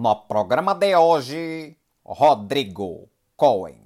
No programa de hoje, Rodrigo Cohen.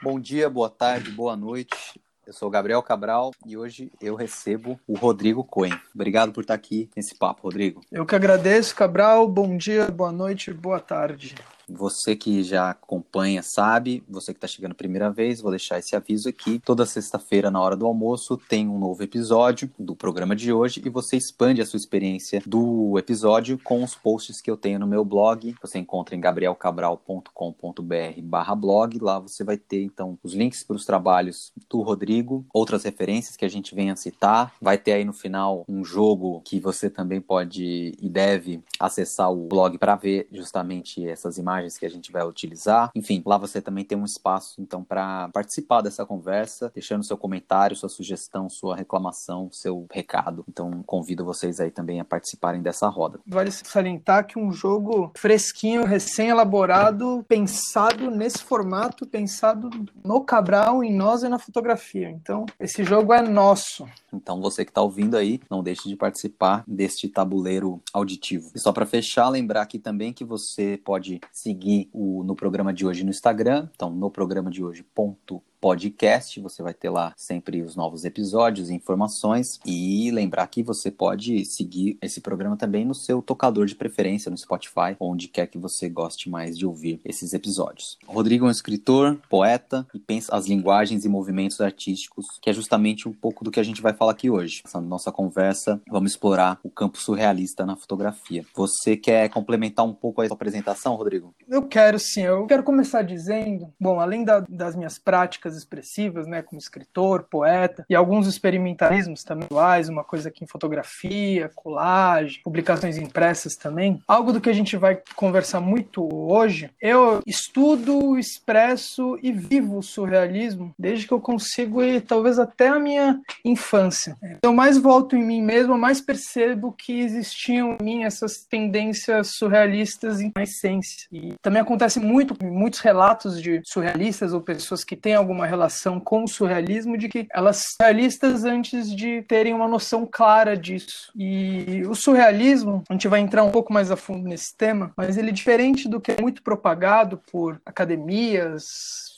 Bom dia, boa tarde, boa noite. Eu sou o Gabriel Cabral e hoje eu recebo o Rodrigo Cohen. Obrigado por estar aqui nesse papo, Rodrigo. Eu que agradeço, Cabral. Bom dia, boa noite, boa tarde. Você que já acompanha sabe, você que está chegando a primeira vez, vou deixar esse aviso aqui. Toda sexta-feira, na hora do almoço, tem um novo episódio do programa de hoje e você expande a sua experiência do episódio com os posts que eu tenho no meu blog. Você encontra em gabrielcabral.com.br barra blog. Lá você vai ter, então, os links para os trabalhos do Rodrigo, outras referências que a gente venha citar. Vai ter aí no final um jogo que você também pode e deve acessar o blog para ver justamente essas imagens imagens que a gente vai utilizar. Enfim, lá você também tem um espaço então para participar dessa conversa, deixando seu comentário, sua sugestão, sua reclamação, seu recado. Então convido vocês aí também a participarem dessa roda. Vale salientar que um jogo fresquinho, recém-elaborado, pensado nesse formato, pensado no Cabral, em nós e na fotografia. Então, esse jogo é nosso. Então, você que está ouvindo aí, não deixe de participar deste tabuleiro auditivo. E só para fechar, lembrar aqui também que você pode seguir o, no programa de hoje no Instagram. Então, no programa de hoje, ponto podcast. Você vai ter lá sempre os novos episódios e informações. E lembrar que você pode seguir esse programa também no seu tocador de preferência, no Spotify, onde quer que você goste mais de ouvir esses episódios. Rodrigo é um escritor, poeta e pensa as linguagens e movimentos artísticos, que é justamente um pouco do que a gente vai falar aqui hoje. Nessa nossa conversa, vamos explorar o campo surrealista na fotografia. Você quer complementar um pouco a sua apresentação, Rodrigo? Eu quero sim. Eu quero começar dizendo, bom, além da, das minhas práticas expressivas, né, como escritor, poeta, e alguns experimentalismos também, uma coisa aqui em fotografia, colagem, publicações impressas também. Algo do que a gente vai conversar muito hoje, eu estudo, expresso e vivo o surrealismo desde que eu consigo ir talvez até a minha infância. Eu mais volto em mim mesmo, mais percebo que existiam em mim essas tendências surrealistas em essência. E também acontece muito, muitos relatos de surrealistas ou pessoas que têm alguma uma relação com o surrealismo de que elas são realistas antes de terem uma noção clara disso. E o surrealismo, a gente vai entrar um pouco mais a fundo nesse tema, mas ele é diferente do que é muito propagado por academias,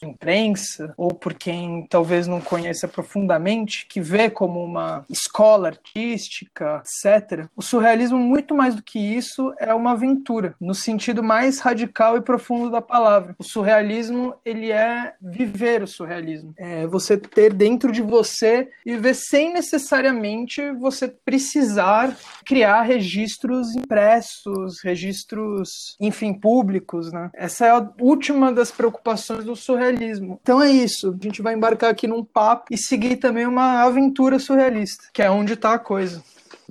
imprensa, ou por quem talvez não conheça profundamente, que vê como uma escola artística, etc. O surrealismo, muito mais do que isso, é uma aventura, no sentido mais radical e profundo da palavra. O surrealismo, ele é viver o surrealismo. É você ter dentro de você e viver sem necessariamente você precisar criar registros impressos, registros, enfim, públicos, né? Essa é a última das preocupações do surrealismo. Então é isso. A gente vai embarcar aqui num papo e seguir também uma aventura surrealista, que é onde está a coisa.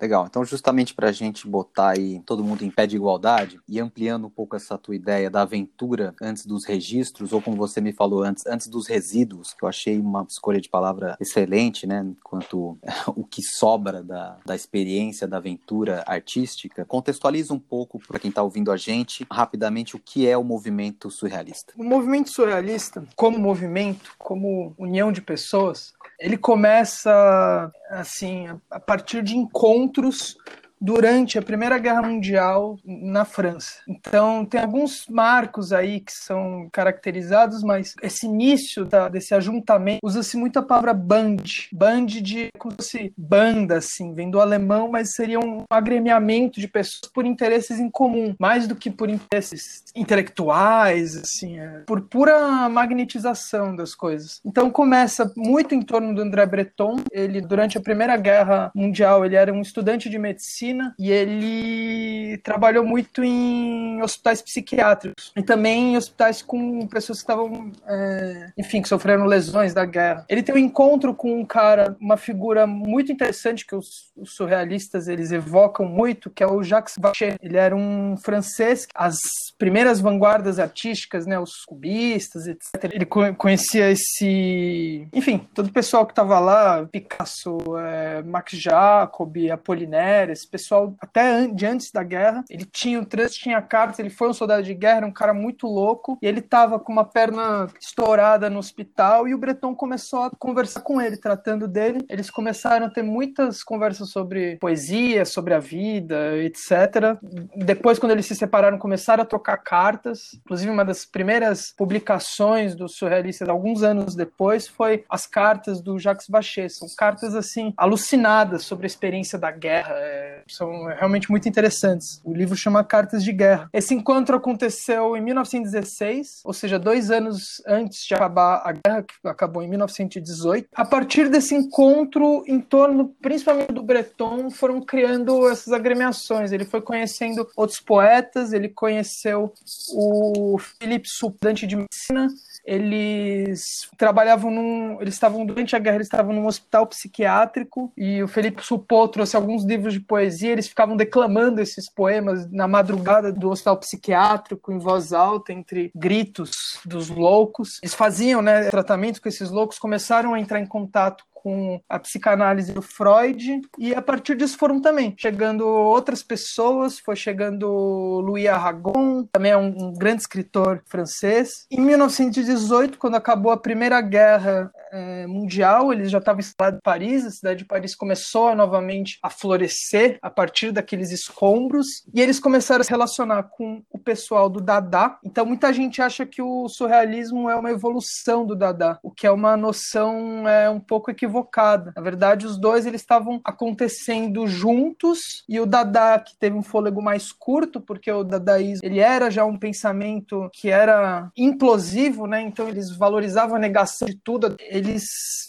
Legal. Então, justamente para a gente botar aí todo mundo em pé de igualdade e ampliando um pouco essa tua ideia da aventura antes dos registros, ou como você me falou antes, antes dos resíduos, que eu achei uma escolha de palavra excelente, né? Quanto o que sobra da, da experiência da aventura artística. Contextualiza um pouco para quem está ouvindo a gente, rapidamente, o que é o movimento surrealista. O movimento surrealista, como movimento, como união de pessoas, ele começa assim a partir de encontros durante a Primeira Guerra Mundial na França. Então, tem alguns marcos aí que são caracterizados, mas esse início da, desse ajuntamento usa-se muito a palavra band. Band de como se banda, assim, vem do alemão, mas seria um agremiamento de pessoas por interesses em comum, mais do que por interesses intelectuais, assim, é, por pura magnetização das coisas. Então, começa muito em torno do André Breton. Ele, durante a Primeira Guerra Mundial, ele era um estudante de medicina e ele trabalhou muito em hospitais psiquiátricos e também em hospitais com pessoas que estavam, é, enfim, que sofreram lesões da guerra. Ele tem um encontro com um cara, uma figura muito interessante que os, os surrealistas eles evocam muito, que é o Jacques Vacher. Ele era um francês, as primeiras vanguardas artísticas, né, os cubistas, etc. Ele conhecia esse, enfim, todo o pessoal que estava lá, Picasso, é, Max Jacob, Apollinaire, esse até de antes da guerra. Ele tinha o trânsito, tinha cartas, ele foi um soldado de guerra, um cara muito louco, e ele tava com uma perna estourada no hospital, e o Breton começou a conversar com ele, tratando dele. Eles começaram a ter muitas conversas sobre poesia, sobre a vida, etc. Depois, quando eles se separaram, começaram a trocar cartas. Inclusive, uma das primeiras publicações dos surrealistas, alguns anos depois, foi as cartas do Jacques Vachet. São cartas, assim, alucinadas sobre a experiência da guerra. É, são realmente muito interessantes. O livro chama Cartas de Guerra. Esse encontro aconteceu em 1916, ou seja, dois anos antes de acabar a guerra, que acabou em 1918. A partir desse encontro, em torno, principalmente do Breton, foram criando essas agremiações. Ele foi conhecendo outros poetas, ele conheceu o Philippe Supdante de Medicina, eles trabalhavam num. Eles estavam, durante a guerra, eles estavam num hospital psiquiátrico e o Felipe Supô trouxe alguns livros de poesia. Eles ficavam declamando esses poemas na madrugada do hospital psiquiátrico, em voz alta, entre gritos dos loucos. Eles faziam né, tratamento com esses loucos, começaram a entrar em contato com a psicanálise do Freud, e a partir disso foram também chegando outras pessoas, foi chegando Louis Aragon, também é um, um grande escritor francês. Em 1918, quando acabou a Primeira Guerra é, Mundial, eles já estavam instalados em Paris, a cidade de Paris começou novamente a florescer a partir daqueles escombros, e eles começaram a se relacionar com o pessoal do Dada. Então muita gente acha que o surrealismo é uma evolução do Dada, o que é uma noção é, um pouco equivocada equivocada. Na verdade, os dois eles estavam acontecendo juntos e o Dada que teve um fôlego mais curto, porque o dadaísmo ele era já um pensamento que era implosivo, né? Então eles valorizavam a negação de tudo. Eles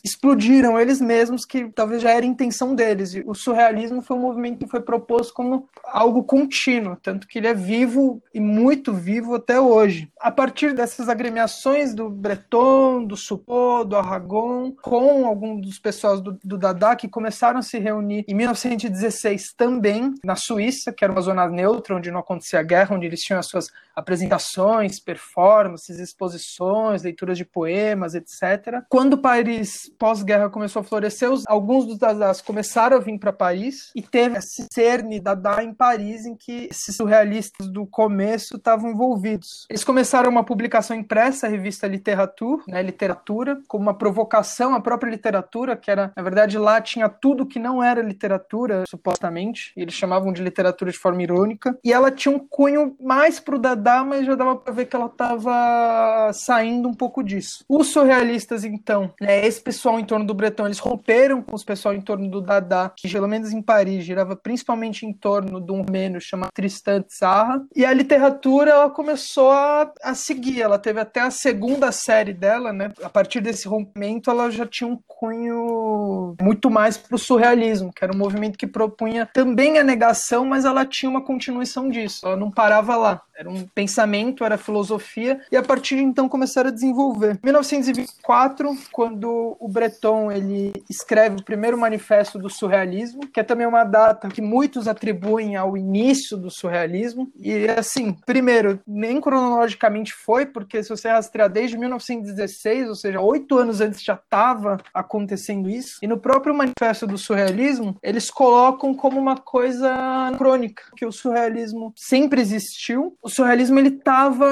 explodiram eles mesmos, que talvez já era a intenção deles. E o surrealismo foi um movimento que foi proposto como algo contínuo, tanto que ele é vivo e muito vivo até hoje. A partir dessas agremiações do Breton, do Suppot, do Aragon, com alguns dos pessoas do, do Dada que começaram a se reunir em 1916 também na Suíça, que era uma zona neutra onde não acontecia guerra, onde eles tinham as suas apresentações, performances, exposições, leituras de poemas, etc. Quando Paris pós-guerra começou a florescer, alguns dos Dadas começaram a vir para Paris e teve esse cerne Dada em Paris em que esses surrealistas do começo estavam envolvidos. Eles começaram uma publicação impressa, a revista Literature, né, literatura, como uma provocação à própria literatura literatura, que era, na verdade, lá tinha tudo que não era literatura, supostamente. Eles chamavam de literatura de forma irônica. E ela tinha um cunho mais pro Dada, mas já dava pra ver que ela tava saindo um pouco disso. Os surrealistas, então, né, esse pessoal em torno do Breton, eles romperam com os pessoal em torno do Dada, que pelo menos em Paris girava principalmente em torno de um romeno chamado Tristan Tzarra. E a literatura, ela começou a, a seguir. Ela teve até a segunda série dela, né? A partir desse rompimento, ela já tinha um cunho caminho muito mais para o surrealismo, que era um movimento que propunha também a negação, mas ela tinha uma continuação disso, ela não parava lá. Era um pensamento, era filosofia, e a partir de então começaram a desenvolver. Em 1924, quando o Breton ele escreve o primeiro manifesto do surrealismo, que é também uma data que muitos atribuem ao início do surrealismo. E assim, primeiro, nem cronologicamente foi, porque se você rastrear desde 1916, ou seja, oito anos antes já estava acontecendo isso. E no próprio manifesto do surrealismo, eles colocam como uma coisa crônica, que o surrealismo sempre existiu. O surrealismo ele estava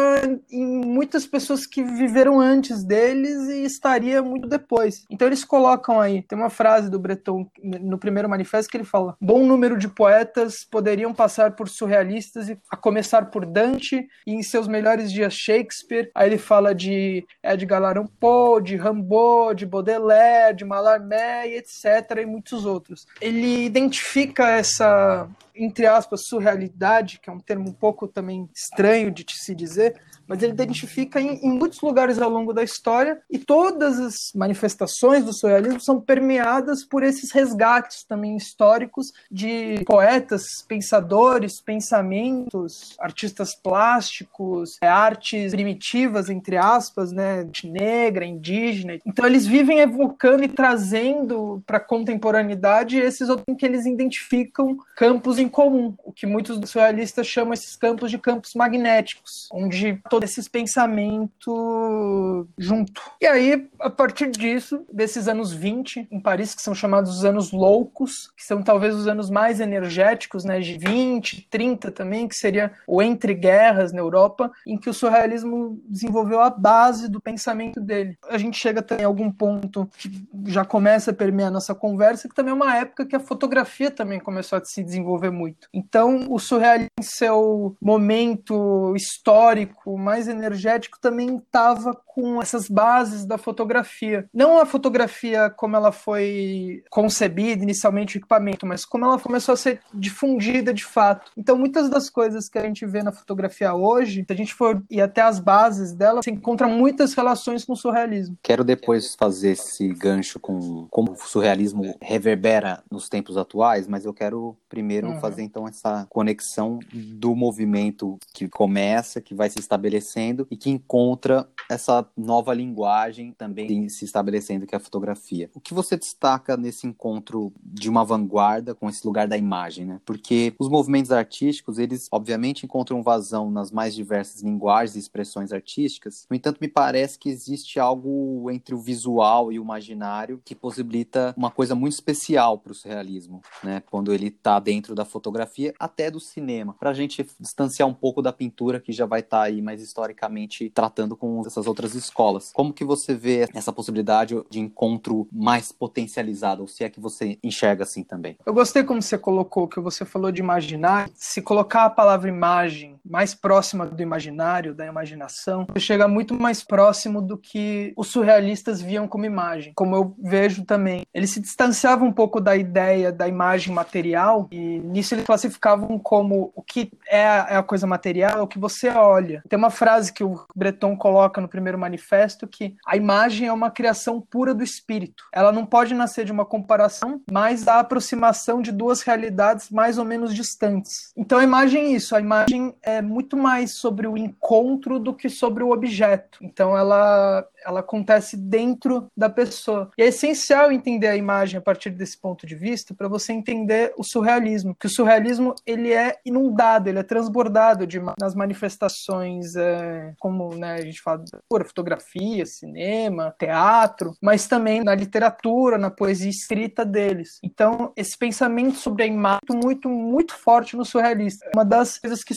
em muitas pessoas que viveram antes deles e estaria muito depois. Então eles colocam aí, tem uma frase do Breton no primeiro manifesto que ele fala: "Bom número de poetas poderiam passar por surrealistas a começar por Dante e em seus melhores dias Shakespeare". Aí ele fala de Edgar Allan Poe, de Rimbaud, de Baudelaire, de Mallarmé etc e muitos outros. Ele identifica essa entre aspas, surrealidade, que é um termo um pouco também estranho de se dizer, mas ele identifica em, em, muitos lugares ao longo da história e todas as manifestações do surrealismo são permeadas por esses resgates também históricos de poetas, pensadores, pensamentos, artistas plásticos, é, artes primitivas, entre aspas, né, negra, indígena. Então eles vivem evocando e trazendo para a contemporaneidade esses outros que eles identificam campos em comum, o que muitos surrealistas chamam esses campos de campos magnéticos, onde todo esse pensamento junto. E aí, a partir disso, desses anos 20 em Paris, que são chamados os anos loucos, que são talvez os anos mais energéticos, né, de 20, 30 também, que seria o entre guerras na Europa, em que o surrealismo desenvolveu a base do pensamento dele. A gente chega também a algum ponto que já começa a permear a nossa conversa, que também é uma época que a fotografia também começou a se desenvolver muito. Então, o surrealismo em seu momento histórico mais energético também estava com essas bases da fotografia. Não a fotografia como ela foi concebida inicialmente o equipamento, mas como ela começou a ser difundida de fato. Então, muitas das coisas que a gente vê na fotografia hoje, se a gente for ir até as bases dela, se encontra muitas relações com o surrealismo. Quero depois fazer esse gancho com como o surrealismo reverbera nos tempos atuais, mas eu quero primeiro uhum. fazer então essa conexão do movimento que começa, que vai se estabelecendo e que encontra essa nova linguagem também se estabelecendo que é a fotografia. O que você destaca nesse encontro de uma vanguarda com esse lugar da imagem, né? Porque os movimentos artísticos, eles obviamente encontram vazão nas mais diversas linguagens e expressões artísticas. No entanto, me parece que existe algo entre o visual e o imaginário que possibilita uma coisa muito especial para o surrealismo, né? Quando ele está dentro da fotografia, até do cinema, para a gente distanciar um pouco da pintura que já vai estar tá aí mais historicamente tratando com essas outras escolas. Como que você vê essa possibilidade de encontro mais potencializado, ou se é que você enxerga assim também? Eu gostei como você colocou, que você falou de imaginar. Se colocar a palavra imagem mais próxima do imaginário, da imaginação, chega muito mais próximo do que os surrealistas viam como imagem, como eu vejo também. Eles se distanciavam um pouco da ideia da imagem material e nisso eles classificavam como o que é a, é a coisa material, é o que você olha. Tem uma frase que o Breton coloca no primeiro manifesto que a imagem é uma criação pura do espírito. Ela não pode nascer de uma comparação, mas da aproximação de duas realidades mais ou menos distantes. Então a imagem é isso, a imagem é muito mais sobre o encontro do que sobre o objeto. Então ela ela acontece dentro da pessoa. E é essencial entender a imagem a partir desse ponto de vista para você entender o surrealismo, que o surrealismo ele é inundado, ele é transbordado de, nas manifestações é, como né, a gente fala por fotografia, cinema, teatro, mas também na literatura, na poesia escrita deles. Então esse pensamento sobre a imagem é muito muito forte no surrealista. É uma das coisas que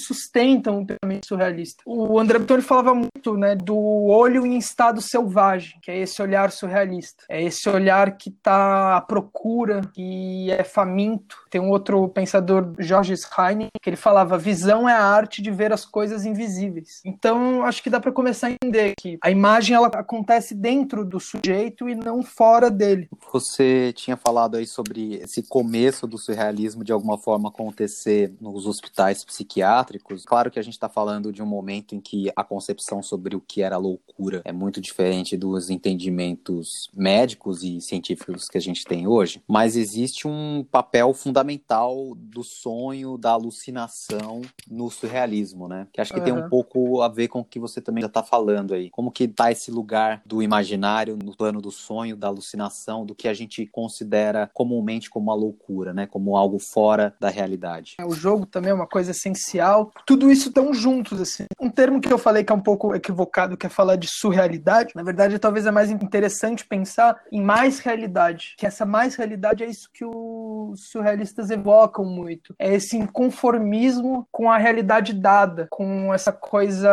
sustentam o pensamento surrealista. O André Breton falava muito né, do olho em estado selvagem, que é esse olhar surrealista. É esse olhar que está à procura, que é faminto. Tem um outro pensador, Georges Heine, que ele falava: visão é a arte de ver as coisas invisíveis. Então, acho que dá para começar a entender que a imagem ela acontece dentro do sujeito e não fora dele. Você tinha falado aí sobre esse começo do surrealismo de alguma forma acontecer nos hospitais psiquiátricos. Claro que a gente está falando de um momento em que a concepção sobre o que era loucura é muito diferente diferente dos entendimentos médicos e científicos que a gente tem hoje, mas existe um papel fundamental do sonho, da alucinação no surrealismo, né? Que acho que uhum. tem um pouco a ver com o que você também já está falando aí. Como que tá esse lugar do imaginário no plano do sonho, da alucinação, do que a gente considera comumente como uma loucura, né? Como algo fora da realidade. O jogo também é uma coisa essencial. Tudo isso estão juntos, assim. Um termo que eu falei que é um pouco equivocado, que é falar de surrealidade, na verdade, talvez é mais interessante pensar em mais realidade. Que essa mais realidade é isso que os surrealistas evocam muito. É esse inconformismo com a realidade dada, com essa coisa,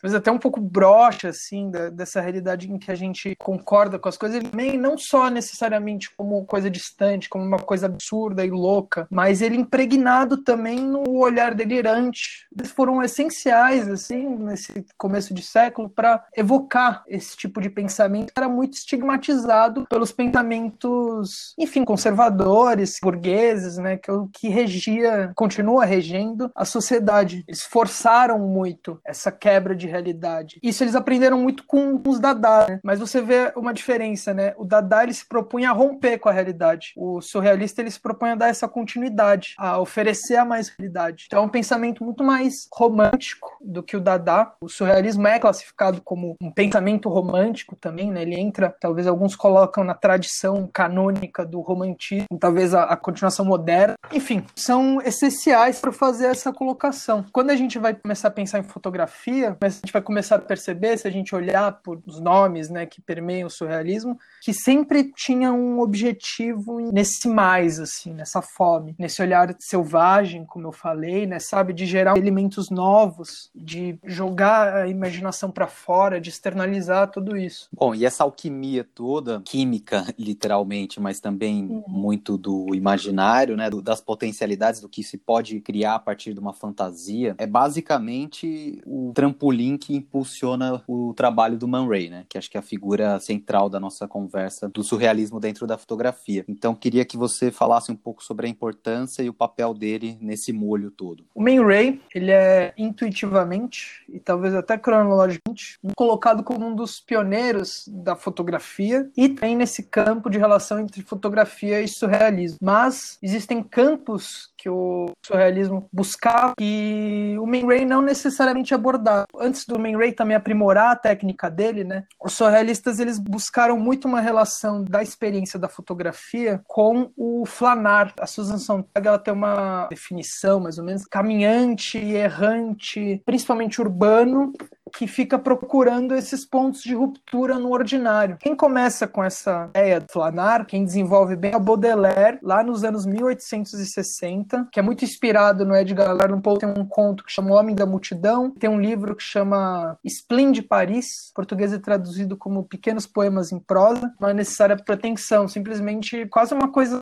talvez até um pouco broxa, assim, da, dessa realidade em que a gente concorda com as coisas, e não só necessariamente como coisa distante, como uma coisa absurda e louca, mas ele impregnado também no olhar delirante. Eles foram essenciais, assim, nesse começo de século, para evocar esse tipo de pensamento era muito estigmatizado pelos pensamentos, enfim, conservadores, burgueses, né, que, é que regia, continua regendo a sociedade. Eles forçaram muito essa quebra de realidade. Isso eles aprenderam muito com os Dada, né? mas você vê uma diferença, né? O Dada ele se propunha a romper com a realidade. O surrealista ele se propõe a dar essa continuidade, a oferecer a mais realidade. Então é um pensamento muito mais romântico do que o Dada. O surrealismo é classificado como um pensamento romântico também, né? Ele entra, talvez alguns colocam na tradição canônica do romantismo, talvez a, a continuação moderna. Enfim, são essenciais para fazer essa colocação. Quando a gente vai começar a pensar em fotografia, a gente vai começar a perceber, se a gente olhar por os nomes, né, que permeiam o surrealismo, que sempre tinha um objetivo nesse mais, assim, nessa fome, nesse olhar selvagem, como eu falei, né, sabe, de elementos novos, de jogar a imaginação para fora, de externalizar tudo isso. Bom, e essa alquimia toda, química, literalmente, mas também uhum. muito do imaginário, né, do, das potencialidades do que se pode criar a partir de uma fantasia, é basicamente o trampolim que impulsiona o trabalho do Man Ray, né, que acho que é a figura central da nossa conversa do surrealismo dentro da fotografia. Então, queria que você falasse um pouco sobre a importância e o papel dele nesse molho todo. O Man Ray, ele é intuitivamente e talvez até cronologicamente colocado como um dos pioneiros da fotografia e tem nesse campo de relação entre fotografia e surrealismo. Mas existem campos que o surrealismo buscava e o Man Ray não necessariamente abordava. Antes do Man Ray também aprimorar a técnica dele, né? Os surrealistas eles buscaram muito uma relação da experiência da fotografia com o flanar. A Susan Sontag ela tem uma definição mais ou menos caminhante errante, principalmente urbano, que fica procurando esses pontos de ruptura no ordinário. Quem começa com essa ideia do Flanar, quem desenvolve bem é o Baudelaire, lá nos anos 1860, que é muito inspirado no Edgar Allan Poe, tem um conto que chama O Homem da Multidão, tem um livro que chama Spleen de Paris, português é traduzido como Pequenos Poemas em Prosa, não é necessária pretensão, simplesmente quase uma coisa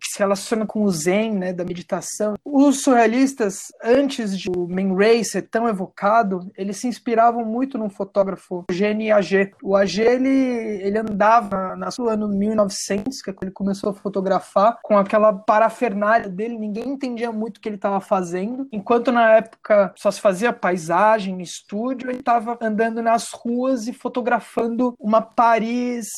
que se relaciona com o Zen, né, da meditação. Os surrealistas, antes de o Man Ray ser tão evocado, eles se inspiravam muito num fotógrafo, Eugène Ag. O Ag, ele, ele andava na sua ano 1900, que é quando ele começou a fotografar, com aquela parafernália dele, ninguém entendia muito o que ele estava fazendo, enquanto na época só se fazia paisagem, estúdio, ele estava andando nas ruas e fotografando uma Paris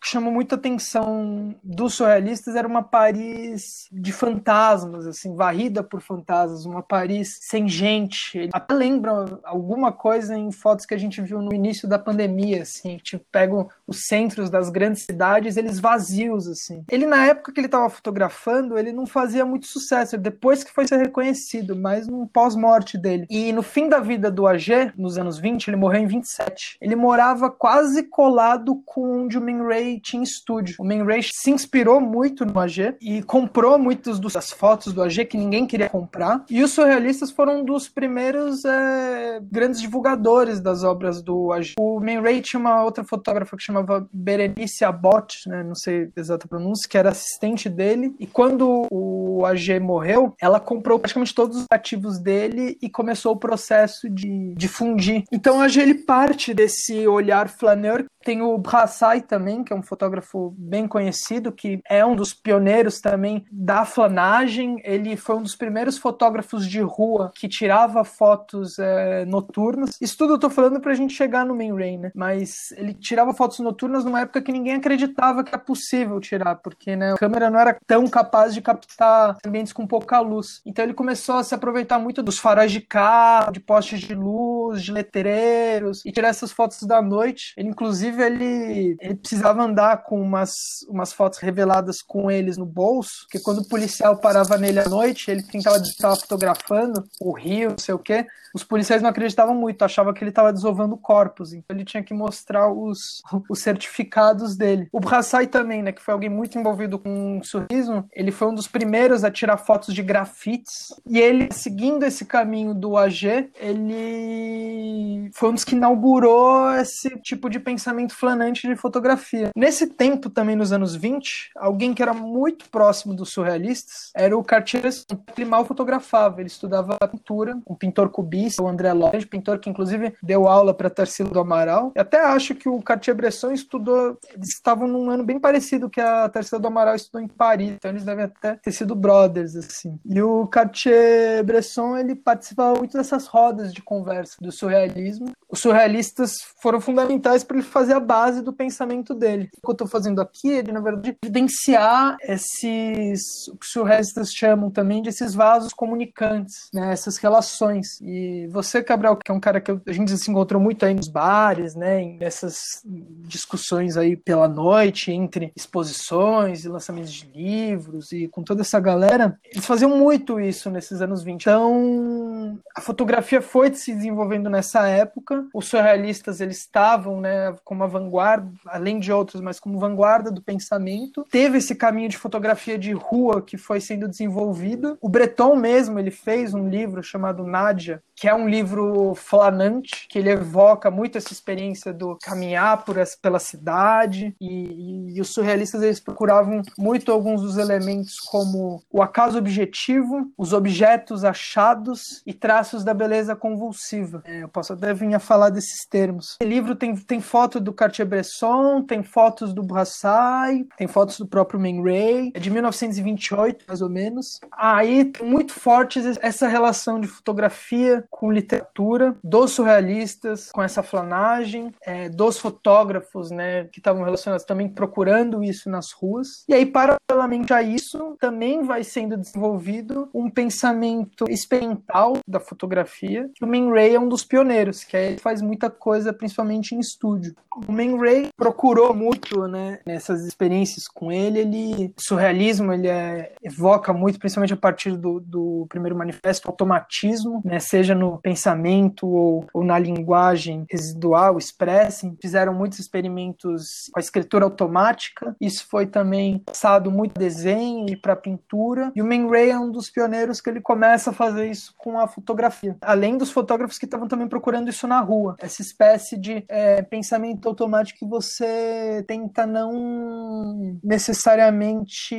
que chamou muita atenção dos surrealistas, era uma Paris de fantasmas, assim, varrida por fantasmas, uma Paris sem gente. Ele até lembra alguma coisa em fotos que a gente viu no início da pandemia, assim, tipo, pegam os centros das grandes cidades, eles vazios, assim. Ele, na época que ele estava fotografando, ele não fazia muito sucesso, depois que foi ser reconhecido, mas no pós-morte dele. E no fim da vida do AG, nos anos 20, ele morreu em 27. Ele morava quase colado com onde o Man Ray tinha estúdio. O Man Ray se inspirou muito no AG e comprou muitas das fotos do AG que ninguém queria comprar. E os surrealistas foram um dos primeiros é, grandes divulgadores das obras do AG. O Man Ray tinha uma outra fotógrafa que chamava Berenice Abbott, né, não sei a exata pronúncia, que era assistente dele. E quando o AG morreu, ela comprou praticamente todos os ativos dele e começou o processo de, de fundir. Então o AG ele parte desse olhar flaneur tem o Brassai também, que é um fotógrafo bem conhecido, que é um dos pioneiros também da flanagem. Ele foi um dos primeiros fotógrafos de rua que tirava fotos é, noturnas. Isso tudo eu tô falando pra gente chegar no main rain, né? Mas ele tirava fotos noturnas numa época que ninguém acreditava que era possível tirar, porque né, a câmera não era tão capaz de captar ambientes com pouca luz. Então ele começou a se aproveitar muito dos faróis de carro, de postes de luz, de letreiros, e tirar essas fotos da noite. Ele, inclusive, Inclusive, ele, ele precisava andar com umas, umas fotos reveladas com eles no bolso, porque quando o policial parava nele à noite, ele tentava estar fotografando o rio, não sei o quê. Os policiais não acreditavam muito, achavam que ele estava desovando corpos, então ele tinha que mostrar os, os certificados dele. O Brassai também, né, que foi alguém muito envolvido com o surrismo, ele foi um dos primeiros a tirar fotos de grafites, e ele, seguindo esse caminho do AG, ele foi um dos que inaugurou esse tipo de pensamento pensamento flanante de fotografia. Nesse tempo, também nos anos 20, alguém que era muito próximo dos surrealistas era o Cartier-Bresson. Ele mal fotografava, ele estudava pintura, um pintor cubista, o André Lodge, pintor que inclusive deu aula para Tarsila do Amaral. Eu até acho que o Cartier-Bresson estudou, eles estavam num ano bem parecido que a Tarsila do Amaral estudou em Paris, então eles devem até ter sido brothers, assim. E o Cartier-Bresson, ele participava muito dessas rodas de conversa do surrealismo. Os surrealistas foram fundamentais para ele fazer a base do pensamento dele. O que eu estou fazendo aqui é, na verdade, evidenciar esses, o que os surrealistas chamam também de esses vasos comunicantes, né? essas relações. E você, Cabral, que é um cara que a gente se encontrou muito aí nos bares, né? nessas discussões aí pela noite, entre exposições e lançamentos de livros e com toda essa galera, eles faziam muito isso nesses anos 20. Então, a fotografia foi se desenvolvendo nessa época. Os surrealistas, eles estavam, né, como a vanguarda, além de outros, mas como vanguarda do pensamento. Teve esse caminho de fotografia de rua que foi sendo desenvolvido. O Breton mesmo, ele fez um livro chamado Nádia, que é um livro flanante, que ele evoca muito essa experiência do caminhar por essa, pela cidade, e, e, os surrealistas eles procuravam muito alguns dos elementos como o acaso objetivo, os objetos achados e traços da beleza convulsiva. É, eu posso até vir a falar desses termos. O livro tem, tem foto do Cartier-Bresson, tem fotos do Brassai, tem fotos do próprio Man Ray, é de 1928, mais ou menos. Aí, muito forte essa relação de fotografia com literatura, dos surrealistas, com essa flanagem, é, dos fotógrafos, né, que estavam relacionados também procurando isso nas ruas. E aí, paralelamente a isso, também vai sendo desenvolvido um pensamento experimental da fotografia, o Man Ray é um dos pioneiros, que aí faz muita coisa, principalmente em estúdio. O Man Ray procurou muito, né, nessas experiências com ele, ele, surrealismo, ele é, evoca muito, principalmente a partir do, do primeiro manifesto, automatismo, né, seja seja no pensamento ou, ou na linguagem residual, expressem, fizeram muitos experimentos com a escritura automática. Isso foi também passado muito desenho para pintura. E o Man Ray é um dos pioneiros que ele começa a fazer isso com a fotografia. Além dos fotógrafos que estavam também procurando isso na rua, essa espécie de é, pensamento automático que você tenta não necessariamente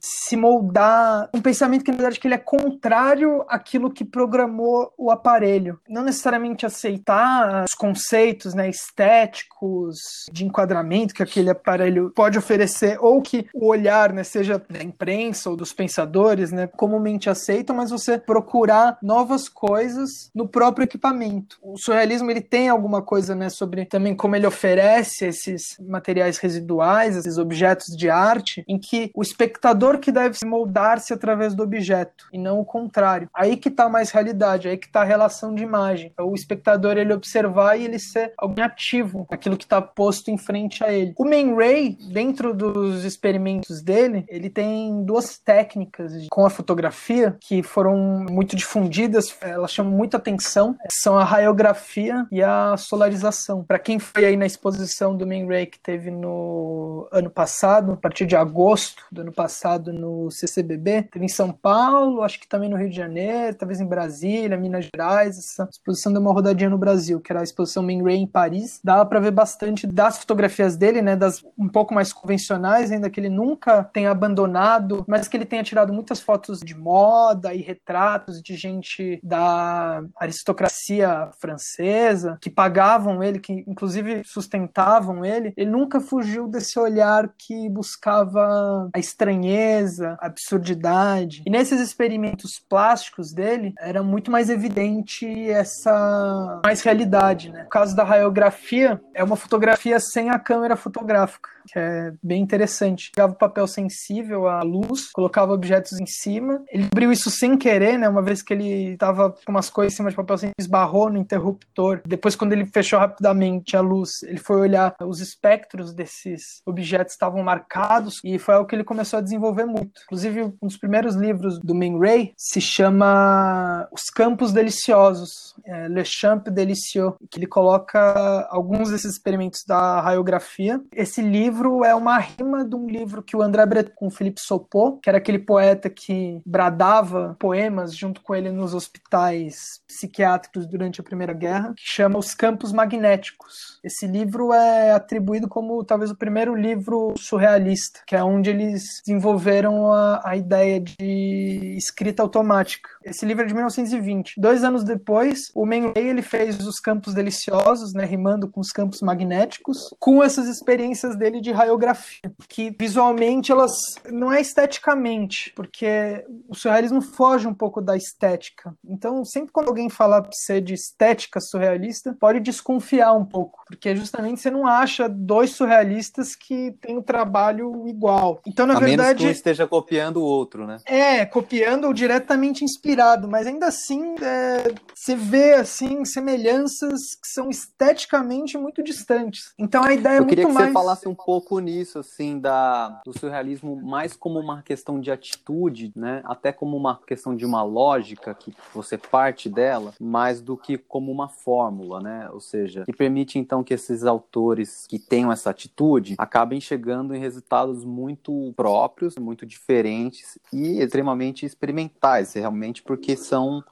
se moldar, um pensamento que na verdade que ele é contrário àquilo que programou o aparelho. Não necessariamente aceitar os conceitos né, estéticos de enquadramento que aquele aparelho pode oferecer, ou que o olhar, né, seja da imprensa ou dos pensadores, né, comumente aceitam, mas você procurar novas coisas no próprio equipamento. O surrealismo ele tem alguma coisa né, sobre também como ele oferece esses materiais residuais, esses objetos de arte, em que o espectador que deve moldar-se através do objeto, e não o contrário. Aí que está mais realidade aí que está a relação de imagem. É o espectador ele observar e ele ser alguém ativo aquilo que está posto em frente a ele. O Man Ray, dentro dos experimentos dele, ele tem duas técnicas com a fotografia que foram muito difundidas, elas chamam muita atenção, são a raiografia e a solarização. Para quem foi aí na exposição do Man Ray que teve no ano passado, a partir de agosto do ano passado no CCBB, teve em São Paulo, acho que também no Rio de Janeiro, talvez em Brasília, Brasília, Minas Gerais. Essa exposição deu uma rodadinha no Brasil, que era a exposição Man Ray em Paris. Dava para ver bastante das fotografias dele, né, das um pouco mais convencionais, ainda que ele nunca tenha abandonado, mas que ele tenha tirado muitas fotos de moda e retratos de gente da aristocracia francesa, que pagavam ele, que inclusive sustentavam ele. Ele nunca fugiu desse olhar que buscava a estranheza, a absurdidade. E nesses experimentos plásticos dele, era muito muito mais evidente essa mais realidade, né? O caso da raiografia é uma fotografia sem a câmera fotográfica que é bem interessante. Pegava papel sensível à luz, colocava objetos em cima. Ele abriu isso sem querer, né? Uma vez que ele estava com umas coisas em cima de papel sensível, esbarrou no interruptor. Depois, quando ele fechou rapidamente a luz, ele foi olhar os espectros desses objetos estavam marcados e foi algo que ele começou a desenvolver muito. Inclusive, um dos primeiros livros do Man Ray se chama Os Campos Deliciosos, é, Le Champ Delicieux, que ele coloca alguns desses experimentos da raiografia. Esse livro livro é uma rima de um livro que o André Breton, com o Philippe Sopot, que era aquele poeta que bradava poemas junto com ele nos hospitais psiquiátricos durante a Primeira Guerra, que chama Os Campos Magnéticos. Esse livro é atribuído como talvez o primeiro livro surrealista, que é onde eles desenvolveram a, a ideia de escrita automática. Esse livro é de 1920. Dois anos depois, o Ray ele fez Os Campos Deliciosos, né, rimando com os campos magnéticos, com essas experiências dele de de raiografia, que visualmente elas não é esteticamente, porque o surrealismo foge um pouco da estética. Então, sempre quando alguém fala pra você de estética surrealista, pode desconfiar um pouco, porque justamente você não acha dois surrealistas que têm o um trabalho igual. Então, na A verdade, menos que um esteja copiando o outro, né? é, copiando ou diretamente inspirado, mas ainda assim é, você vê assim semelhanças que são esteticamente muito distantes. Então a ideia é Eu queria muito que mais você falasse um pouco nisso, assim, da, do surrealismo mais como uma questão de atitude, né? Até como uma questão de uma lógica que você parte dela, mais do que como uma fórmula, né? Ou seja, que permite então que esses autores que tenham essa atitude acabem chegando em resultados muito próprios, muito diferentes e extremamente experimentais, realmente porque são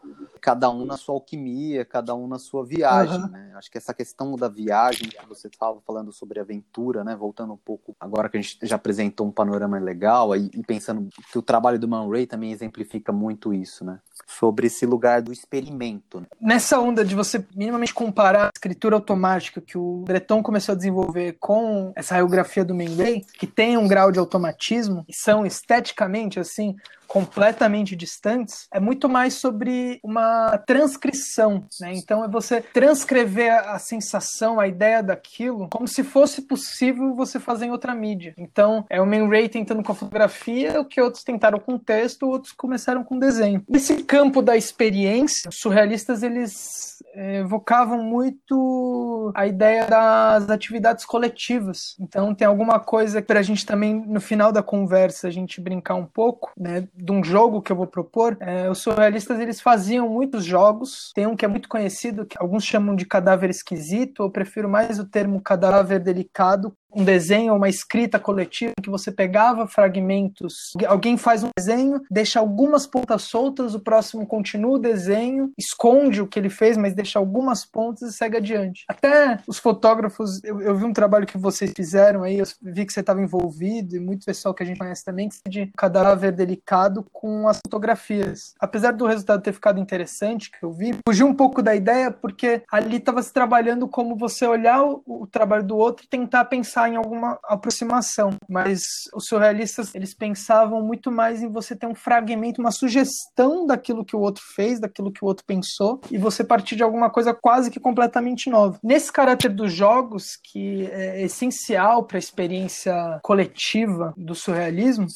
cada um na sua alquimia, cada um na sua viagem, Aham. né? Acho que essa questão da viagem que você estava falando sobre aventura, né? Voltando um pouco agora que a gente já apresentou um panorama legal aí, e pensando que o trabalho do Man Ray também exemplifica muito isso, né? Sobre esse lugar do experimento. né? nessa onda de você minimamente comparar a escritura automática que o Breton começou a desenvolver com essa raiografia do Mendeley, que tem um grau de automatismo e são esteticamente assim completamente distantes, é muito mais sobre uma transcrição, né? Então é você transcrever a sensação, a ideia daquilo, como se fosse possível você fazer em outra mídia. Então é o Man Ray tentando com a fotografia, o que outros tentaram com texto, outros começaram com desenho. Nesse campo da experiência, os surrealistas eles eh, evocavam muito a ideia das atividades coletivas. Então tem alguma coisa para a gente também no final da conversa a gente brincar um pouco, né, de um jogo que eu vou propor. É, os surrealistas eles faziam muitos jogos. Tem um que é muito conhecido que alguns chamam de cadáver esquisito. Eu prefiro mais o termo cadáver delicado um desenho, uma escrita coletiva que você pegava fragmentos, alguém faz um desenho, deixa algumas pontas soltas, o próximo continua o desenho, esconde o que ele fez, mas deixa algumas pontas e segue adiante. Até os fotógrafos, eu, eu vi um trabalho que vocês fizeram aí, eu vi que você estava envolvido e muito pessoal que a gente conhece também, que de cadáver delicado com as fotografias. Apesar do resultado ter ficado interessante, que eu vi, fugiu um pouco da ideia porque ali estava se trabalhando como você olhar o, o trabalho do outro e tentar pensar em alguma aproximação, mas os surrealistas eles pensavam muito mais em você ter um fragmento, uma sugestão daquilo que o outro fez, daquilo que o outro pensou, e você partir de alguma coisa quase que completamente nova. Nesse caráter dos jogos, que é essencial para a experiência coletiva do surrealismo,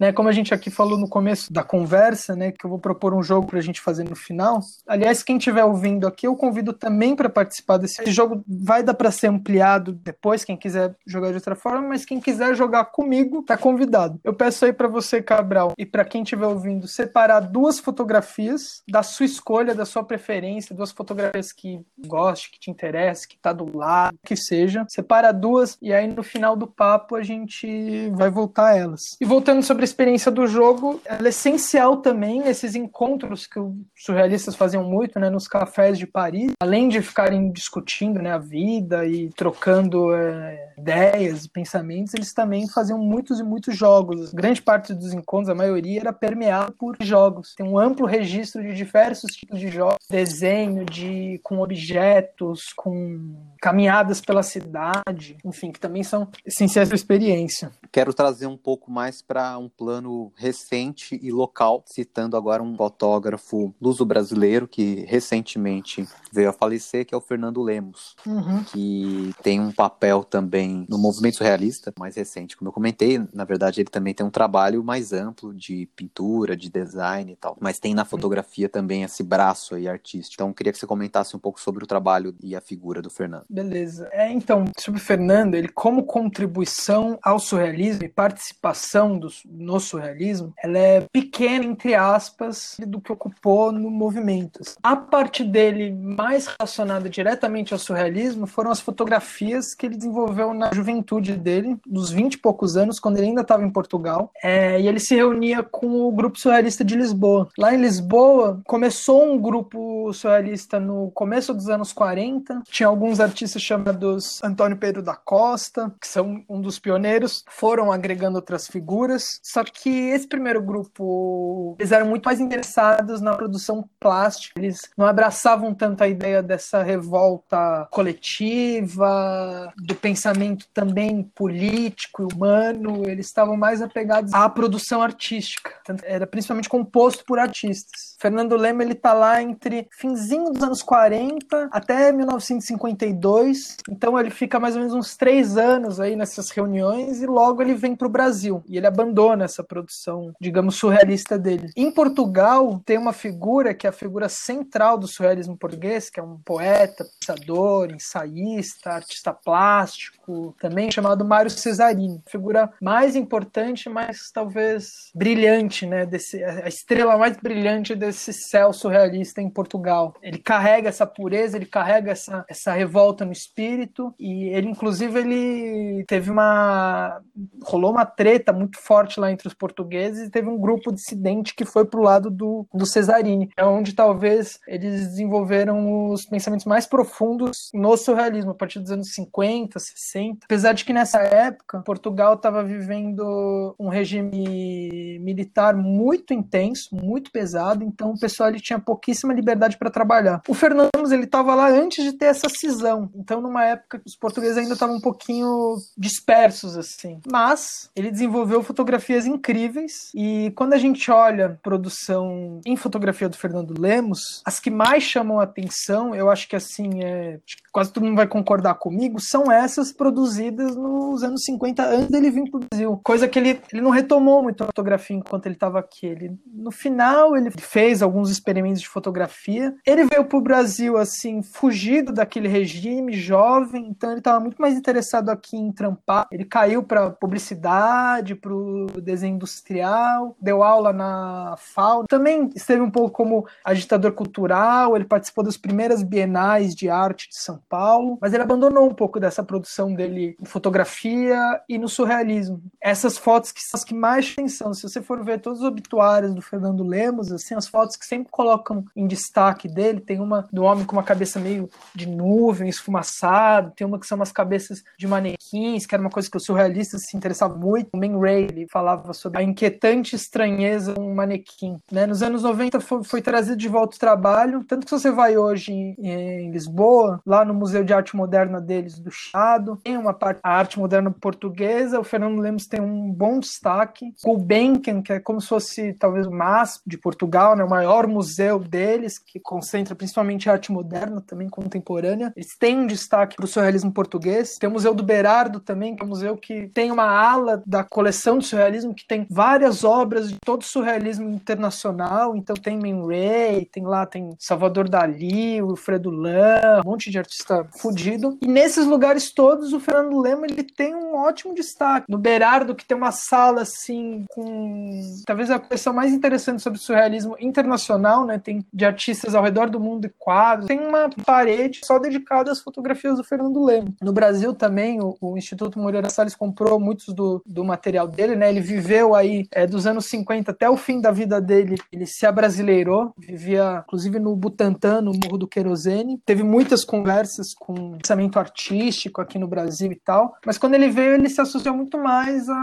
né, como a gente aqui falou no começo da conversa, né, que eu vou propor um jogo para a gente fazer no final. Aliás, quem estiver ouvindo aqui, eu convido também para participar desse Esse jogo. Vai dar para ser ampliado depois, quem quiser jogar de outra forma, mas quem quiser jogar comigo, tá convidado. Eu peço aí para você, Cabral, e para quem estiver ouvindo, separar duas fotografias da sua escolha, da sua preferência, duas fotografias que goste, que te interesse, que tá do lado, que seja. Separa duas e aí no final do papo a gente vai voltar a elas. E voltando sobre a experiência do jogo, ela é essencial também nesses encontros que os surrealistas faziam muito, né, nos cafés de Paris, além de ficarem discutindo, né, a vida e trocando é, ideias e pensamentos, eles também faziam muitos e muitos jogos. Grande parte dos encontros, a maioria, era permeado por jogos. Tem um amplo registro de diversos tipos de jogos, desenho de com objetos, com caminhadas pela cidade, enfim, que também são essenciais para a experiência. Quero trazer um pouco mais para um plano recente e local, citando agora um fotógrafo luso-brasileiro que recentemente veio a falecer, que é o Fernando Lemos, Uhum. que tem um papel também no movimento surrealista mais recente. Como eu comentei, na verdade ele também tem um trabalho mais amplo de pintura, de design e tal, mas tem na fotografia também esse braço aí artístico. Então queria que você comentasse um pouco sobre o trabalho e a figura do Fernando. Beleza. É, então, sobre o Fernando, ele como contribuição ao surrealismo e participação do, no surrealismo, ela é pequena, entre aspas, do que ocupou no movimento. A parte dele mais relacionada diretamente ao surrealismo foram as fotografias que ele desenvolveu na juventude dele, dos 20 e poucos anos, quando ele ainda estava em Portugal. É, e ele se reunia com o grupo surrealista de Lisboa. Lá em Lisboa, começou um grupo surrealista no começo dos anos 40. Tinha alguns artistas chamados Antônio Pedro da Costa, que são um dos pioneiros, foram agregando outras figuras. Só que esse primeiro grupo, eles eram muito mais interessados na produção plástica. Eles não abraçavam tanto a ideia dessa revolta coletiva, do pensamento pensamento também político e humano, eles estavam mais apegados à produção artística. Era principalmente composto por artistas. Fernando Lema ele tá lá entre finzinho dos anos 40 até 1952. Então ele fica mais ou menos uns três anos aí nessas reuniões e logo ele vem para o Brasil e ele abandona essa produção, digamos, surrealista dele. Em Portugal tem uma figura que é a figura central do surrealismo português, que é um poeta, pensador, ensaísta, artista plástico, também chamado Mário Cesarini. Figura mais importante, mas talvez brilhante, né? Desse, a estrela mais brilhante desse céu surrealista em Portugal. Ele carrega essa pureza, ele carrega essa, essa revolta no espírito e ele, inclusive, ele teve uma. rolou uma treta muito forte lá entre os portugueses e teve um grupo dissidente que foi pro lado do, do Cesarini. É onde talvez eles desenvolveram os pensamentos mais profundos no surrealismo, a partir dos anos 50, 60. Apesar de que nessa época, Portugal estava vivendo um regime militar muito intenso, muito pesado, então o pessoal ele tinha pouquíssima liberdade para trabalhar. O Fernando ele estava lá antes de ter essa cisão, então numa época os portugueses ainda estavam um pouquinho dispersos assim. Mas ele desenvolveu fotografias incríveis e quando a gente olha produção em fotografia do Fernando Lemos, as que mais chamam a atenção, eu acho que assim é quase todo mundo vai concordar comigo, são essas produzidas nos anos 50 antes dele vir para o Brasil. Coisa que ele, ele não retomou muito a fotografia enquanto ele estava aqui. Ele, no final ele fez alguns experimentos de fotografia. Ele veio para o Brasil assim fugido daquele regime, jovem, então ele estava muito mais interessado aqui em trampar. Ele caiu para publicidade, para o desenho industrial, deu aula na FAO. Também esteve um pouco como agitador cultural. Ele participou das primeiras bienais de arte de São Paulo, mas ele abandonou um pouco dessa produção dele em fotografia e no surrealismo. Essas fotos que são as que mais atenção. Se você for ver todos os obituários do Fernando Lemos, assim, as fotos que sempre colocam em destaque dele, tem uma do homem com uma cabeça meio de nuvem, esfumaçado, tem uma que são umas cabeças de manequins, que era uma coisa que os surrealistas se interessavam muito. O Man Ray, ele falava sobre a inquietante estranheza de um manequim. Né? Nos anos 90 foi, foi trazido de volta o trabalho, tanto que se você vai hoje em, em Lisboa, lá no Museu de Arte Moderna deles, do Chado, tem uma parte a arte moderna portuguesa, o Fernando Lemos tem um bom destaque. O Gulbenkian, que é como se fosse talvez o MASP de Portugal, né, o maior museu deles, que concentra principalmente arte moderna, também contemporânea. Eles têm um destaque para o surrealismo português. Tem o Museu do Berardo também, que é um museu que tem uma ala da coleção do surrealismo que tem várias obras de todo surrealismo internacional. Então tem Man Ray, tem lá tem Salvador Dali, o Fredo Lan, um monte de artista fudido. E nesses lugares todos o Fernando Lema ele tem um ótimo destaque. No Berardo que tem uma sala assim com talvez a coleção mais interessante sobre surrealismo internacional, né? Tem de artistas ao redor do mundo e quadros. Tem uma parede só dedicada às fotografias do Fernando Lema. No Brasil também o, o Instituto Moreira Salles comprou muitos do, do material dele, né? Ele viveu aí é, dos anos 50 até o fim da vida dele. Ele se abrasileirou, vivia inclusive no Butantã, no Morro do Querosene. Teve muitas conversas com pensamento artístico aqui no Brasil e tal. Mas quando ele veio, ele se associou muito mais a,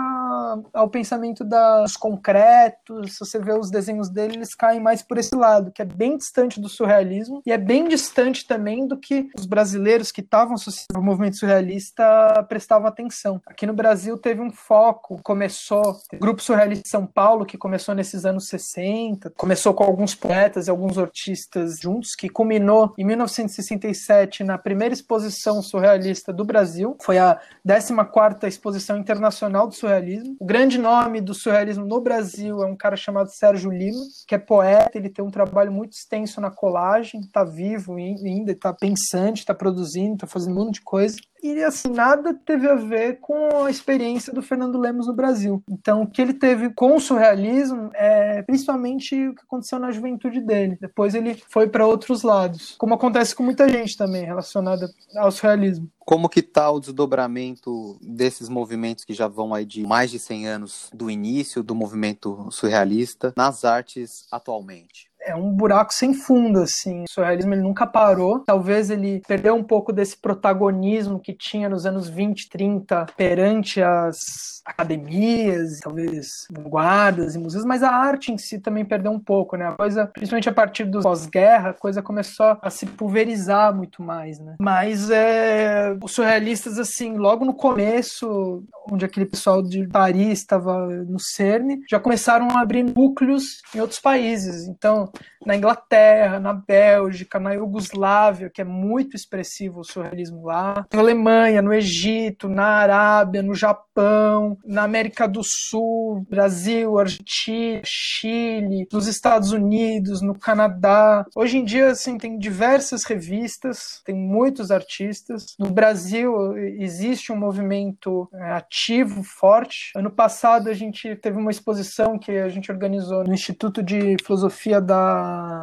ao pensamento dos concretos. Se você vê os desenhos dele, eles caem mais por esse lado, que é bem distante do surrealismo e é bem distante também do que os brasileiros que estavam associados ao movimento surrealista prestavam atenção. Aqui no Brasil teve um foco, começou o Grupo Surrealista de São Paulo, que começou nesses anos 60, começou com alguns poetas e alguns artistas juntos, que culminou em 1967 na primeira exposição surrealista do Brasil. Foi a 14ª Exposição Internacional do Surrealismo. O grande nome do surrealismo no Brasil é um cara chamado Sérgio Lima, que é poeta, ele tem um trabalho muito extenso na colagem, está vivo ainda, está pensante, está produzindo, está fazendo um monte de coisa e assim, nada teve a ver com a experiência do Fernando Lemos no Brasil. Então, o que ele teve com o surrealismo é principalmente o que aconteceu na juventude dele. Depois ele foi para outros lados, como acontece com muita gente também relacionada ao surrealismo. Como que tá o desdobramento desses movimentos que já vão aí de mais de 100 anos do início do movimento surrealista nas artes atualmente? É um buraco sem fundo, assim. O surrealismo ele nunca parou. Talvez ele perdeu um pouco desse protagonismo que tinha nos anos 20, 30 perante as academias, talvez guardas e museus, mas a arte em si também perdeu um pouco, né? A coisa, principalmente a partir do pós-guerra, a coisa começou a se pulverizar muito mais, né? Mas é, os surrealistas, assim, logo no começo, onde aquele pessoal de Paris estava no CERN, já começaram a abrir núcleos em outros países. Então, na Inglaterra, na Bélgica, na Iugoslávia, que é muito expressivo o surrealismo lá, na Alemanha, no Egito, na Arábia, no Japão, na América do Sul, Brasil, Argentina, Chile, nos Estados Unidos, no Canadá. Hoje em dia, assim, tem diversas revistas, tem muitos artistas. No Brasil existe um movimento é, ativo, forte. Ano passado a gente teve uma exposição que a gente organizou no Instituto de Filosofia da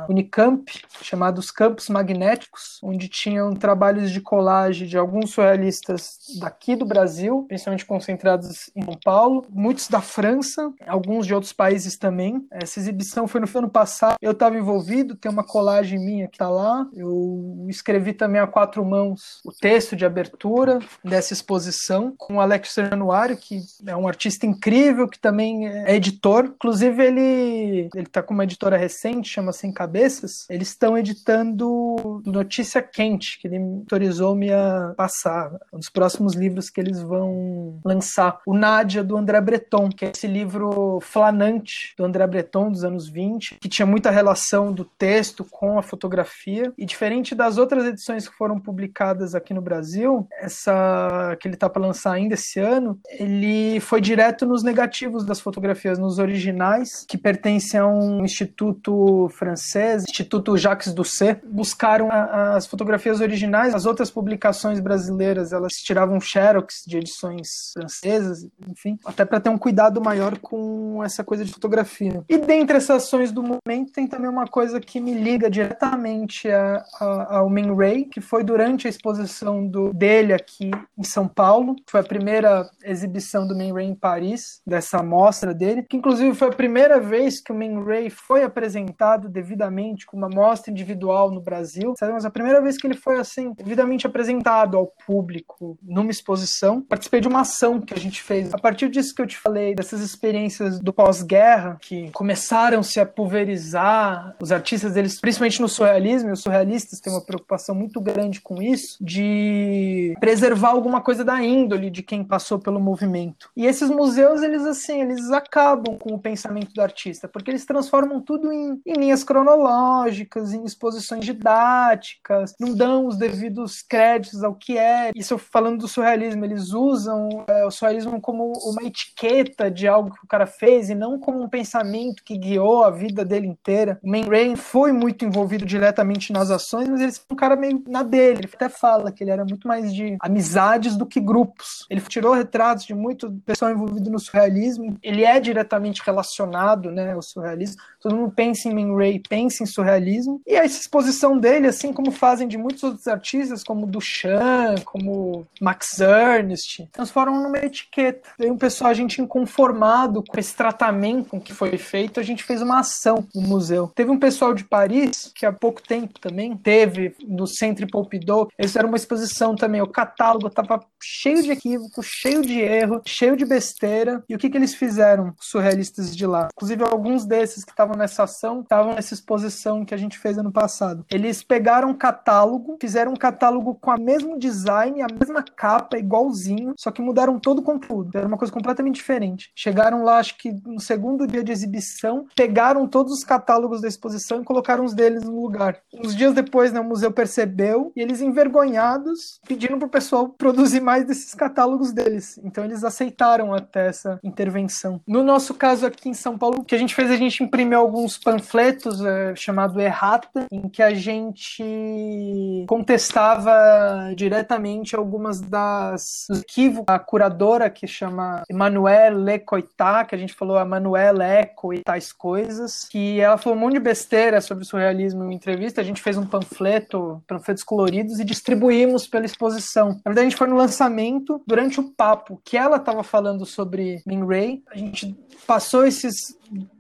Unicamp, chamados Campos Magnéticos, onde tinham trabalhos de colagem de alguns surrealistas daqui do Brasil, principalmente concentrados em São Paulo, muitos da França, alguns de outros países também. Essa exibição foi no ano passado, eu estava envolvido, tem uma colagem minha que está lá, eu escrevi também a quatro mãos o texto de abertura dessa exposição, com o Alex Januário, que é um artista incrível, que também é editor, inclusive ele está com uma editora recente, chama sem Cabeças, eles estão editando Notícia Quente, que ele autorizou-me a passar. Um dos próximos livros que eles vão lançar. O Nádia, do André Breton, que é esse livro flanante do André Breton, dos anos 20, que tinha muita relação do texto com a fotografia. E diferente das outras edições que foram publicadas aqui no Brasil, essa que ele está para lançar ainda esse ano, ele foi direto nos negativos das fotografias, nos originais, que pertencem a um instituto francês, Instituto Jacques Doucet, buscaram a, as fotografias originais. As outras publicações brasileiras, elas tiravam xerox de edições francesas, enfim, até para ter um cuidado maior com essa coisa de fotografia. E dentre essas ações do momento, tem também uma coisa que me liga diretamente a, a, ao Man Ray, que foi durante a exposição do, dele aqui em São Paulo. Foi a primeira exibição do Man Ray em Paris, dessa amostra dele, que inclusive foi a primeira vez que o Man Ray foi apresentado devidamente com uma mostra individual no Brasil. Mas a primeira vez que ele foi assim devidamente apresentado ao público numa exposição, participei de uma ação que a gente fez. A partir disso que eu te falei, dessas experiências do pós-guerra que começaram -se a pulverizar, os artistas eles, principalmente no surrealismo, e os surrealistas têm uma preocupação muito grande com isso, de preservar alguma coisa da índole de quem passou pelo movimento. E esses museus, eles assim, eles acabam com o pensamento do artista, porque eles transformam tudo em, em linhas cronológicas, em exposições didáticas, não dão os devidos créditos ao que é. Isso falando do surrealismo, eles usam é, o surrealismo como uma etiqueta de algo que o cara fez e não como um pensamento que guiou a vida dele inteira. O Man Ray foi muito envolvido diretamente nas ações, mas ele foi um cara meio na dele. Ele até fala que ele era muito mais de amizades do que grupos. Ele tirou retratos de muito pessoal envolvido no surrealismo. Ele é diretamente relacionado, né, ao surrealismo. Todo mundo pensa em Man Ray, pensa em surrealismo. E essa exposição dele, assim como fazem de muitos outros artistas, como Duchamp, como Max Ernst, transformam numa etiqueta. Tem um pessoal, a gente inconformado com esse tratamento que foi feito, a gente fez uma ação no museu. Teve um pessoal de Paris, que há pouco tempo também teve, no Centre Pompidou, eles fizeram uma exposição também, o catálogo estava cheio de equívoco, cheio de erro, cheio de besteira. E o que, que eles fizeram, os surrealistas de lá? Inclusive, alguns desses que estavam nessa ação estavam nessa exposição que a gente fez ano passado. Eles pegaram um catálogo, fizeram um catálogo com a mesmo design, a mesma capa, igualzinho, só que mudaram todo o conteúdo. Era uma coisa completamente diferente. Chegaram lá, acho que no segundo dia de exibição, pegaram todos os catálogos da exposição e colocaram os deles no lugar. Uns dias depois, né, o museu percebeu e eles, envergonhados, pediram pro pessoal produzir mais desses catálogos deles. Então eles aceitaram até essa intervenção. No nosso caso aqui em São Paulo, o que a gente fez, a gente imprimiu alguns panfletos é, chamado Errata, em que a gente contestava diretamente algumas das equívocos. A curadora que chama Emanuele Lecoitá, que a gente falou a Manuela Eco, e tais coisas, que ela falou um monte de besteira sobre surrealismo em entrevista. A gente fez um panfleto, panfletos coloridos e distribuímos pela exposição. Na verdade, a gente foi no lançamento, durante o papo que ela estava falando sobre Min Ray, a gente passou esses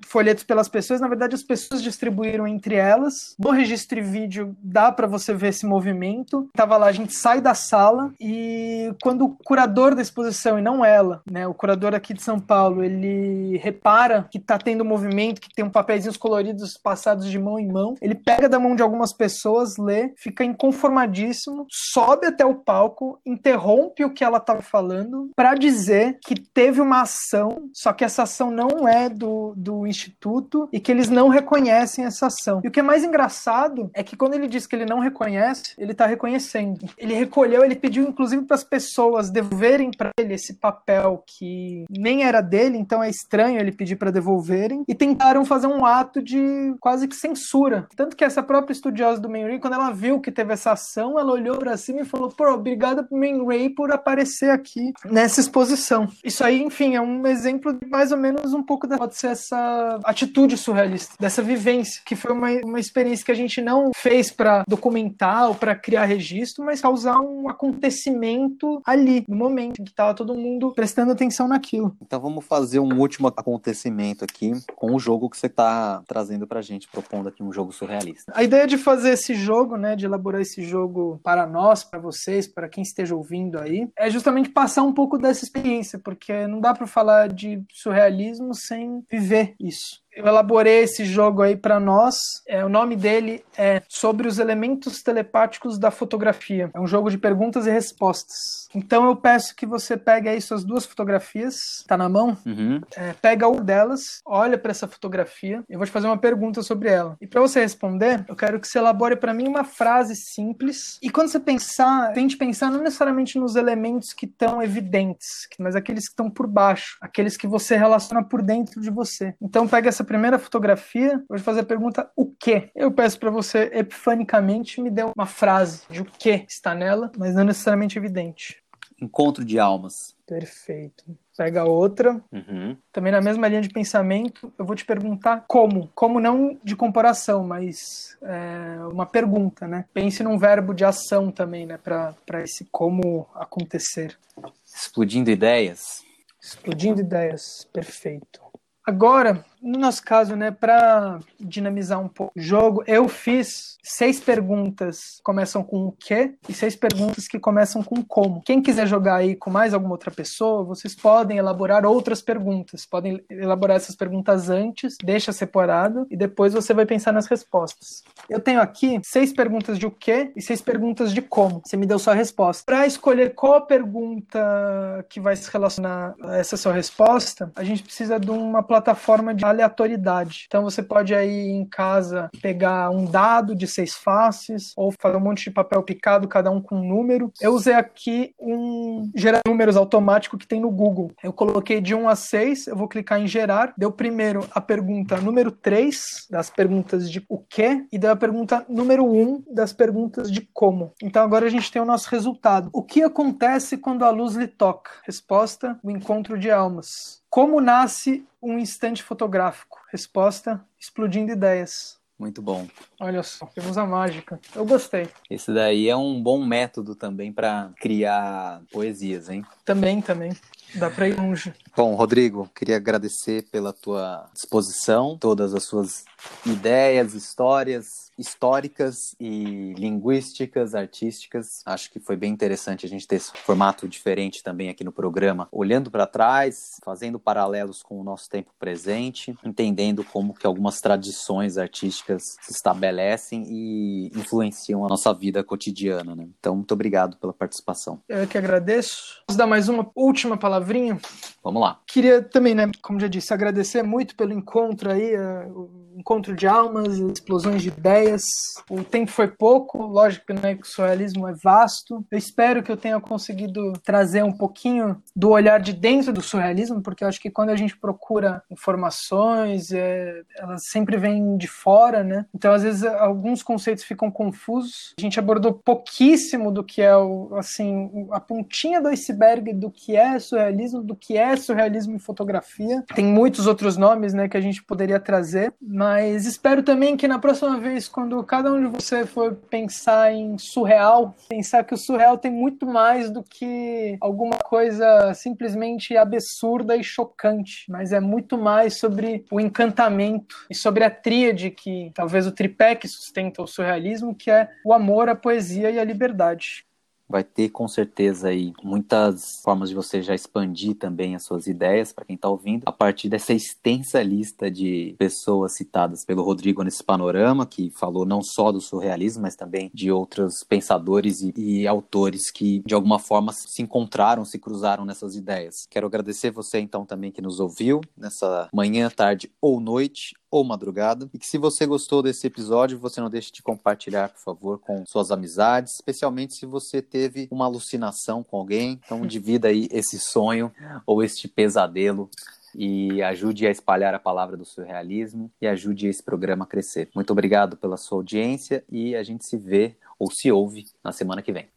folhetos pelas pessoas, na verdade as pessoas distribuíram entre elas. No registro e vídeo dá para você ver esse movimento. Tava lá, a gente sai da sala e quando o curador da exposição, e não ela, né, o curador aqui de São Paulo, ele repara que tá tendo movimento, que tem um papeizinhos coloridos passados de mão em mão, ele pega da mão de algumas pessoas, lê, fica inconformadíssimo, sobe até o palco, interrompe o que ela tava falando para dizer que teve uma ação, só que essa ação não é do, do instituto e que eles não reconhecem essa ação. E o que é mais engraçado é que quando ele diz que ele não reconhece, ele está reconhecendo. Ele recolheu, ele pediu inclusive para as pessoas devolverem para ele esse papel que nem era dele, então é estranho ele pedir para devolverem e tentaram fazer um ato de quase que censura. Tanto que essa própria estudiosa do Man Ray, quando ela viu que teve essa ação, ela olhou para cima e falou: "Pô, obrigada pro Man Ray por aparecer aqui nessa exposição". Isso aí, enfim, é um exemplo de mais ou menos um pouco da pode ser essa atitude surrealista, dessa vivência, que foi uma, uma experiência que a gente não fez para documentar ou para criar registro, mas causar um acontecimento ali, no momento em que estava todo mundo prestando atenção naquilo. Então vamos fazer um último acontecimento aqui com o jogo que você está trazendo para a gente, propondo aqui um jogo surrealista. A ideia de fazer esse jogo, né, de elaborar esse jogo para nós, para vocês, para quem esteja ouvindo aí, é justamente passar um pouco dessa experiência, porque não dá para falar de surrealismo sem viver isso. Eu elaborei esse jogo aí para nós. É, o nome dele é Sobre os Elementos Telepáticos da Fotografia. É um jogo de perguntas e respostas. Então eu peço que você pegue aí suas duas fotografias, tá na mão? Uhum. É, pega uma delas, olha para essa fotografia. Eu vou te fazer uma pergunta sobre ela. E para você responder, eu quero que você elabore para mim uma frase simples. E quando você pensar, tente pensar não necessariamente nos elementos que estão evidentes, mas aqueles que estão por baixo, aqueles que você relaciona por dentro de você. Então pega essa primeira fotografia, eu vou fazer a pergunta o que? Eu peço para você epifanicamente me dê uma frase de o que está nela, mas não necessariamente evidente. Encontro de almas. Perfeito. Pega outra. Uhum. Também na mesma linha de pensamento, eu vou te perguntar como. Como não de comparação, mas é, uma pergunta, né? Pense num verbo de ação também, né? Para esse como acontecer. Explodindo ideias. Explodindo ideias. Perfeito. Agora, no nosso caso, né, para dinamizar um pouco o jogo, eu fiz seis perguntas que começam com o que e seis perguntas que começam com como. Quem quiser jogar aí com mais alguma outra pessoa, vocês podem elaborar outras perguntas. Podem elaborar essas perguntas antes, deixa separado e depois você vai pensar nas respostas. Eu tenho aqui seis perguntas de o que e seis perguntas de como. Você me deu sua resposta. Para escolher qual pergunta que vai se relacionar a essa sua resposta, a gente precisa de uma plataforma de aleatoriedade. Então você pode aí em casa pegar um dado de seis faces ou fazer um monte de papel picado, cada um com um número. Eu usei aqui um gerar números automático que tem no Google. Eu coloquei de 1 a 6, eu vou clicar em gerar. Deu primeiro a pergunta número 3 das perguntas de o que e deu a pergunta número 1 das perguntas de como. Então agora a gente tem o nosso resultado. O que acontece quando a luz lhe toca? Resposta: o encontro de almas. Como nasce um instante fotográfico? Resposta: explodindo ideias. Muito bom. Olha só, temos a mágica. Eu gostei. Esse daí é um bom método também para criar poesias, hein? Também, também. Dá para ir longe. Bom, Rodrigo, queria agradecer pela tua disposição, todas as suas ideias, histórias, históricas e linguísticas, artísticas. Acho que foi bem interessante a gente ter esse formato diferente também aqui no programa, olhando para trás, fazendo paralelos com o nosso tempo presente, entendendo como que algumas tradições artísticas se estabelecem e influenciam a nossa vida cotidiana, né? Então, muito obrigado pela participação. Eu que agradeço. Vamos dar mais uma última palavrinha? Vamos lá. Queria também, né, como já disse, agradecer muito pelo encontro aí, o encontro de almas, explosões de ideias. O tempo foi pouco, lógico né, que o surrealismo é vasto. Eu espero que eu tenha conseguido trazer um pouquinho do olhar de dentro do surrealismo, porque eu acho que quando a gente procura informações, é, elas sempre vêm de fora, né? Então, às vezes, alguns conceitos ficam confusos. A gente abordou pouquíssimo do que é o, assim, a pontinha do iceberg do que é surrealismo, do que é surrealismo em fotografia. Tem muitos outros nomes, né, que a gente poderia trazer, mas espero também que na próxima vez, quando cada um de você for pensar em surreal, pensar que o surreal tem muito mais do que alguma coisa simplesmente absurda e chocante, mas é muito mais sobre o encantamento e sobre a tríade que talvez o tripé que sustenta o surrealismo, que é o amor, a poesia e a liberdade vai ter com certeza aí muitas formas de você já expandir também as suas ideias para quem está ouvindo, a partir dessa extensa lista de pessoas citadas pelo Rodrigo nesse panorama, que falou não só do surrealismo, mas também de outros pensadores e, e autores que de alguma forma se encontraram, se cruzaram nessas ideias. Quero agradecer você então também que nos ouviu nessa manhã, tarde ou noite ou madrugada. E que se você gostou desse episódio, você não deixe de compartilhar, por favor, com suas amizades, especialmente se você teve uma alucinação com alguém. Então, divida aí esse sonho ou este pesadelo e ajude a espalhar a palavra do surrealismo e ajude esse programa a crescer. Muito obrigado pela sua audiência e a gente se vê ou se ouve na semana que vem.